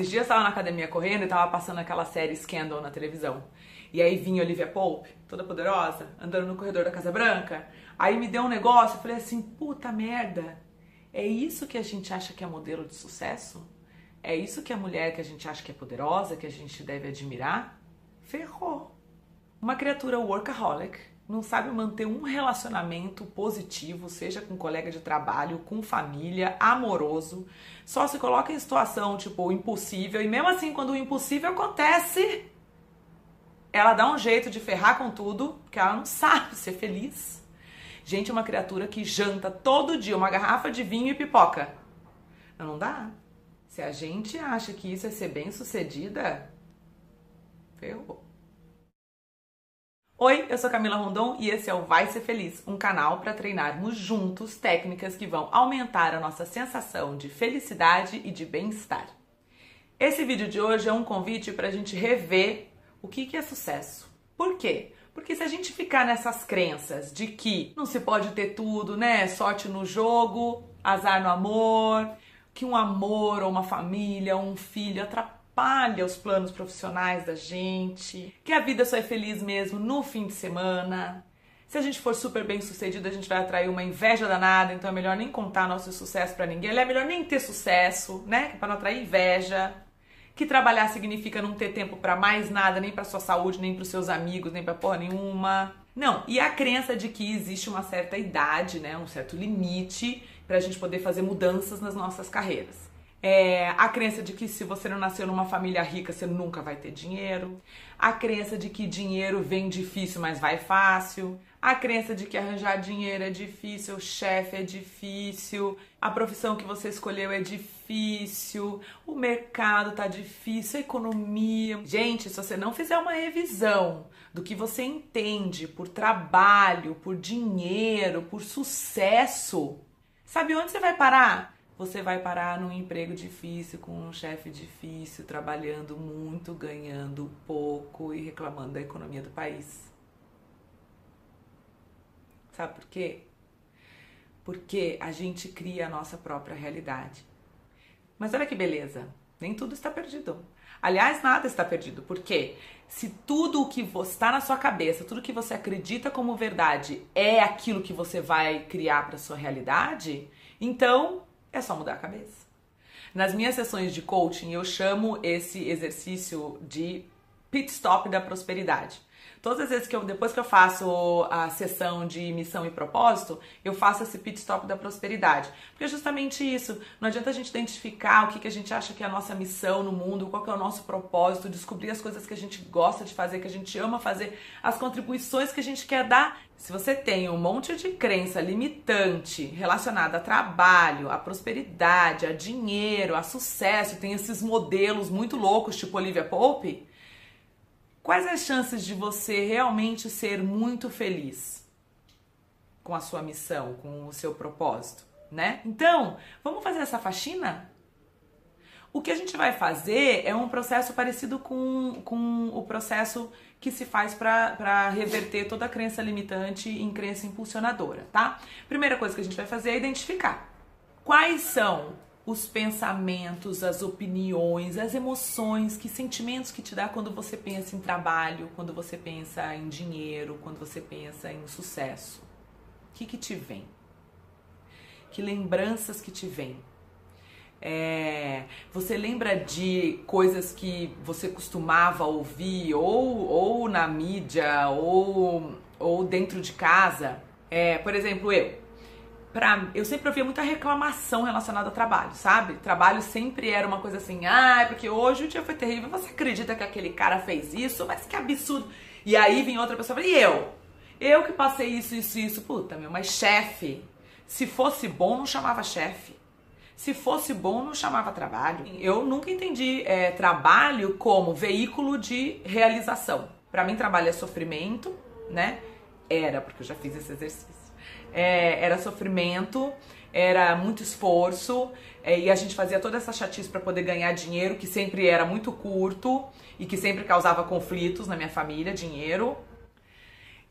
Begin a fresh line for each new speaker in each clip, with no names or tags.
Esses dias eu tava na academia correndo e tava passando aquela série Scandal na televisão. E aí vinha Olivia Pope, toda poderosa, andando no corredor da Casa Branca. Aí me deu um negócio, eu falei assim, puta merda, é isso que a gente acha que é modelo de sucesso? É isso que a mulher que a gente acha que é poderosa, que a gente deve admirar? Ferrou. Uma criatura workaholic não sabe manter um relacionamento positivo, seja com colega de trabalho, com família, amoroso, só se coloca em situação tipo impossível e mesmo assim quando o impossível acontece, ela dá um jeito de ferrar com tudo, porque ela não sabe ser feliz. Gente, é uma criatura que janta todo dia uma garrafa de vinho e pipoca. Não dá. Se a gente acha que isso é ser bem sucedida, ferrou. Oi, eu sou Camila Rondon e esse é o Vai Ser Feliz, um canal para treinarmos juntos técnicas que vão aumentar a nossa sensação de felicidade e de bem-estar. Esse vídeo de hoje é um convite para a gente rever o que, é sucesso. Por quê? Porque se a gente ficar nessas crenças de que não se pode ter tudo, né? Sorte no jogo, azar no amor, que um amor ou uma família, um filho atrapalha atrapalha os planos profissionais da gente, que a vida só é feliz mesmo no fim de semana. Se a gente for super bem sucedido, a gente vai atrair uma inveja danada, então é melhor nem contar nosso sucesso para ninguém. É melhor nem ter sucesso, né? Para não atrair inveja. Que trabalhar significa não ter tempo para mais nada, nem para sua saúde, nem para seus amigos, nem para porra nenhuma. Não, e a crença de que existe uma certa idade, né, um certo limite para a gente poder fazer mudanças nas nossas carreiras. É, a crença de que se você não nasceu numa família rica, você nunca vai ter dinheiro. A crença de que dinheiro vem difícil, mas vai fácil. A crença de que arranjar dinheiro é difícil, o chefe é difícil, a profissão que você escolheu é difícil, o mercado tá difícil, a economia. Gente, se você não fizer uma revisão do que você entende por trabalho, por dinheiro, por sucesso, sabe onde você vai parar? Você vai parar num emprego difícil, com um chefe difícil, trabalhando muito, ganhando pouco e reclamando da economia do país. Sabe por quê? Porque a gente cria a nossa própria realidade. Mas olha que beleza, nem tudo está perdido. Aliás, nada está perdido, porque se tudo o que está na sua cabeça, tudo que você acredita como verdade é aquilo que você vai criar para sua realidade, então é só mudar a cabeça. Nas minhas sessões de coaching, eu chamo esse exercício de pit stop da prosperidade. Todas as vezes que eu, depois que eu faço a sessão de missão e propósito, eu faço esse pit stop da prosperidade. Porque é justamente isso. Não adianta a gente identificar o que, que a gente acha que é a nossa missão no mundo, qual que é o nosso propósito, descobrir as coisas que a gente gosta de fazer, que a gente ama fazer, as contribuições que a gente quer dar. Se você tem um monte de crença limitante relacionada a trabalho, a prosperidade, a dinheiro, a sucesso, tem esses modelos muito loucos, tipo Olivia Pope, Quais as chances de você realmente ser muito feliz com a sua missão, com o seu propósito, né? Então, vamos fazer essa faxina? O que a gente vai fazer é um processo parecido com, com o processo que se faz para reverter toda a crença limitante em crença impulsionadora, tá? Primeira coisa que a gente vai fazer é identificar quais são os pensamentos, as opiniões, as emoções, que sentimentos que te dá quando você pensa em trabalho, quando você pensa em dinheiro, quando você pensa em sucesso. O que, que te vem? Que lembranças que te vêm? É, você lembra de coisas que você costumava ouvir ou, ou na mídia ou, ou dentro de casa? É, por exemplo, eu pra, eu sempre ouvia muita reclamação relacionada ao trabalho, sabe? Trabalho sempre era uma coisa assim, ah, porque hoje o dia foi terrível, você acredita que aquele cara fez isso? Mas que absurdo. E aí vem outra pessoa e fala, e eu? Eu que passei isso, isso, isso. Puta, meu, mas chefe, se fosse bom, não chamava chefe. Se fosse bom, não chamava trabalho. Eu nunca entendi é, trabalho como veículo de realização. Para mim, trabalho é sofrimento, né? Era, porque eu já fiz esse exercício é, era sofrimento, era muito esforço é, e a gente fazia toda essa chatice para poder ganhar dinheiro, que sempre era muito curto e que sempre causava conflitos na minha família, dinheiro.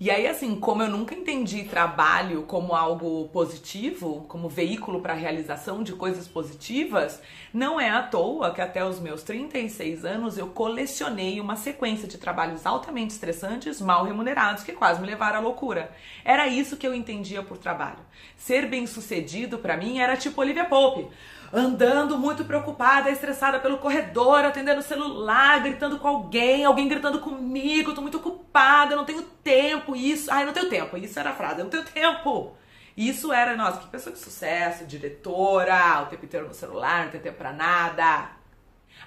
E aí, assim, como eu nunca entendi trabalho como algo positivo, como veículo para a realização de coisas positivas, não é à toa que até os meus 36 anos eu colecionei uma sequência de trabalhos altamente estressantes, mal remunerados, que quase me levaram à loucura. Era isso que eu entendia por trabalho. Ser bem sucedido para mim era tipo Olivia Pope andando muito preocupada, estressada pelo corredor, atendendo o celular, gritando com alguém, alguém gritando comigo, tô muito ocupada, não tenho tempo, isso. Ai, não tenho tempo. Isso era a frase, eu não tenho tempo. Isso era, nossa, que pessoa de sucesso, diretora, o tempo inteiro no celular, não tem tempo pra nada.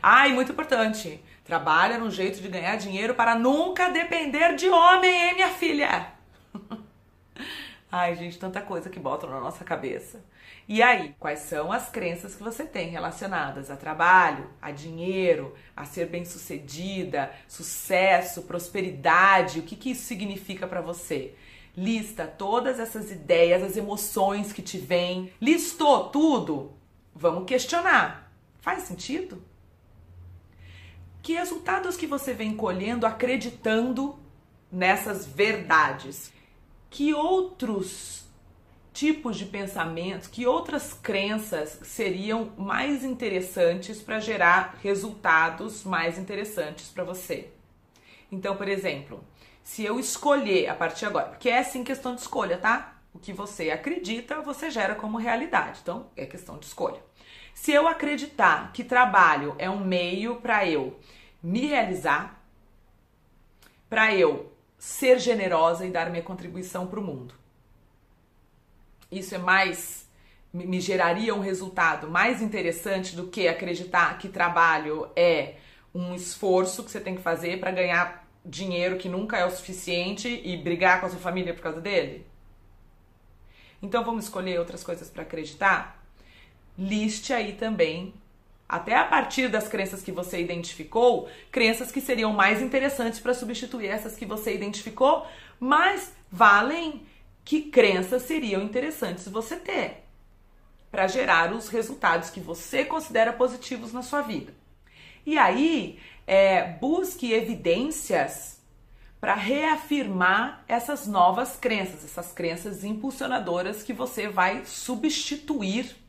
Ai, muito importante. Trabalha num jeito de ganhar dinheiro para nunca depender de homem, hein, minha filha? Ai, gente, tanta coisa que botam na nossa cabeça. E aí, quais são as crenças que você tem relacionadas a trabalho, a dinheiro, a ser bem-sucedida, sucesso, prosperidade? O que, que isso significa para você? Lista todas essas ideias, as emoções que te vêm. Listou tudo? Vamos questionar. Faz sentido? Que resultados que você vem colhendo acreditando nessas verdades? Que outros tipos de pensamentos, que outras crenças seriam mais interessantes para gerar resultados mais interessantes para você. Então, por exemplo, se eu escolher a partir agora, porque é sim questão de escolha, tá? O que você acredita, você gera como realidade. Então, é questão de escolha. Se eu acreditar que trabalho é um meio para eu me realizar, para eu ser generosa e dar minha contribuição para o mundo isso é mais me geraria um resultado mais interessante do que acreditar que trabalho é um esforço que você tem que fazer para ganhar dinheiro que nunca é o suficiente e brigar com a sua família por causa dele? Então vamos escolher outras coisas para acreditar? Liste aí também, até a partir das crenças que você identificou, crenças que seriam mais interessantes para substituir essas que você identificou, mas valem que crenças seriam interessantes você ter para gerar os resultados que você considera positivos na sua vida. E aí, é, busque evidências para reafirmar essas novas crenças, essas crenças impulsionadoras que você vai substituir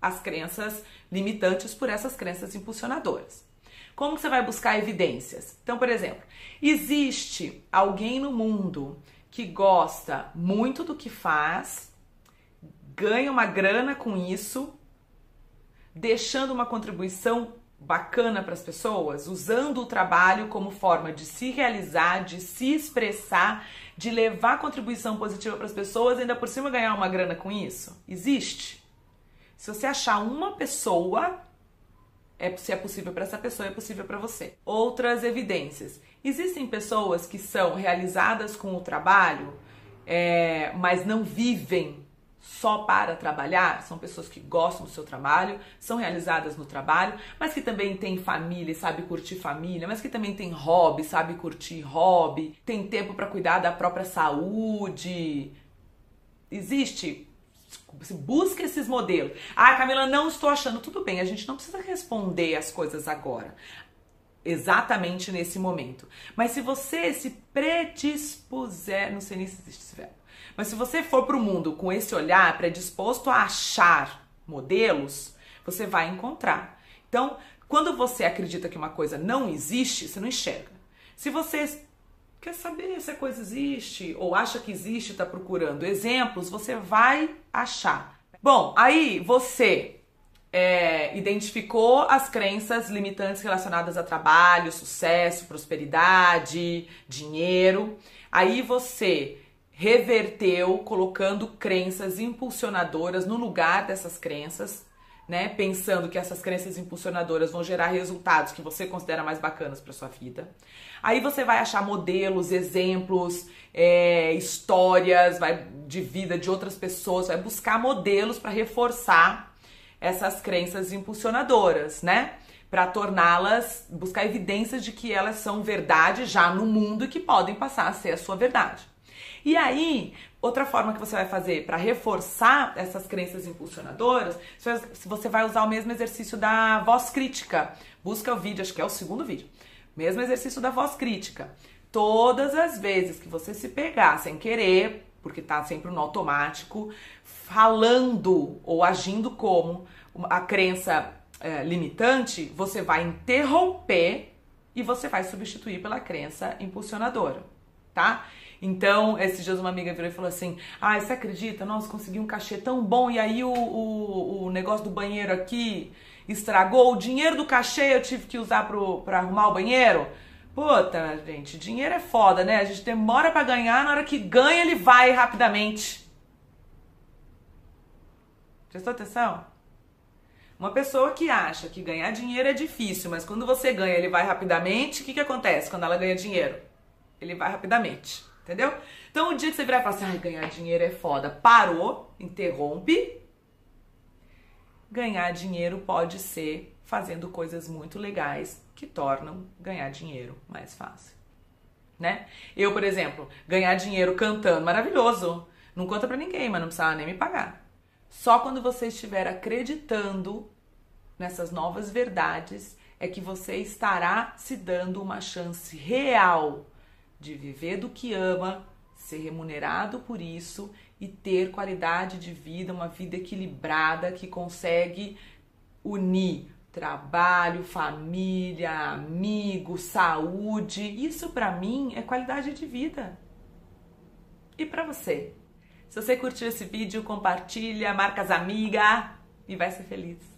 as crenças limitantes por essas crenças impulsionadoras. Como você vai buscar evidências? Então, por exemplo, existe alguém no mundo que gosta muito do que faz, ganha uma grana com isso, deixando uma contribuição bacana para as pessoas, usando o trabalho como forma de se realizar, de se expressar, de levar contribuição positiva para as pessoas ainda por cima ganhar uma grana com isso? Existe. Se você achar uma pessoa, é, se é possível para essa pessoa, é possível para você. Outras evidências. Existem pessoas que são realizadas com o trabalho, é, mas não vivem só para trabalhar, são pessoas que gostam do seu trabalho, são realizadas no trabalho, mas que também têm família sabe curtir família, mas que também tem hobby, sabe curtir hobby, tem tempo para cuidar da própria saúde. Existe Busca esses modelos. Ah, Camila, não estou achando. Tudo bem, a gente não precisa responder as coisas agora exatamente nesse momento. Mas se você se predispuser, não sei nem se existe esse verbo, mas se você for para o mundo com esse olhar predisposto a achar modelos, você vai encontrar. Então, quando você acredita que uma coisa não existe, você não enxerga. Se você quer saber se a coisa existe ou acha que existe, está procurando exemplos, você vai achar. Bom, aí você é, identificou as crenças limitantes relacionadas a trabalho, sucesso, prosperidade, dinheiro. Aí você reverteu colocando crenças impulsionadoras no lugar dessas crenças, né? Pensando que essas crenças impulsionadoras vão gerar resultados que você considera mais bacanas para sua vida. Aí você vai achar modelos, exemplos, é, histórias, vai de vida de outras pessoas, vai buscar modelos para reforçar essas crenças impulsionadoras, né? Para torná-las, buscar evidências de que elas são verdade já no mundo e que podem passar a ser a sua verdade. E aí, outra forma que você vai fazer para reforçar essas crenças impulsionadoras, você vai usar o mesmo exercício da voz crítica. Busca o vídeo, acho que é o segundo vídeo. Mesmo exercício da voz crítica. todas as vezes que você se pegar sem querer, porque tá sempre no automático, falando ou agindo como a crença é, limitante, você vai interromper e você vai substituir pela crença impulsionadora, tá? Então, esses dias uma amiga virou e falou assim: Ah, você acredita? Nossa, consegui um cachê tão bom e aí o, o, o negócio do banheiro aqui estragou. O dinheiro do cachê eu tive que usar pro, pra arrumar o banheiro. Puta, gente, dinheiro é foda, né? A gente demora para ganhar, na hora que ganha ele vai rapidamente. Prestou atenção? Uma pessoa que acha que ganhar dinheiro é difícil, mas quando você ganha ele vai rapidamente, o que, que acontece quando ela ganha dinheiro? Ele vai rapidamente, entendeu? Então o dia que você virar e falar assim, ai, ganhar dinheiro é foda, parou, interrompe. Ganhar dinheiro pode ser fazendo coisas muito legais que tornam ganhar dinheiro mais fácil. Né? Eu, por exemplo, ganhar dinheiro cantando, maravilhoso. Não conta para ninguém, mas não precisava nem me pagar. Só quando você estiver acreditando nessas novas verdades é que você estará se dando uma chance real de viver do que ama, ser remunerado por isso e ter qualidade de vida, uma vida equilibrada que consegue unir trabalho, família, amigo, saúde. Isso para mim é qualidade de vida. E para você? Se você curtiu esse vídeo, compartilha, marca as amigas e vai ser feliz.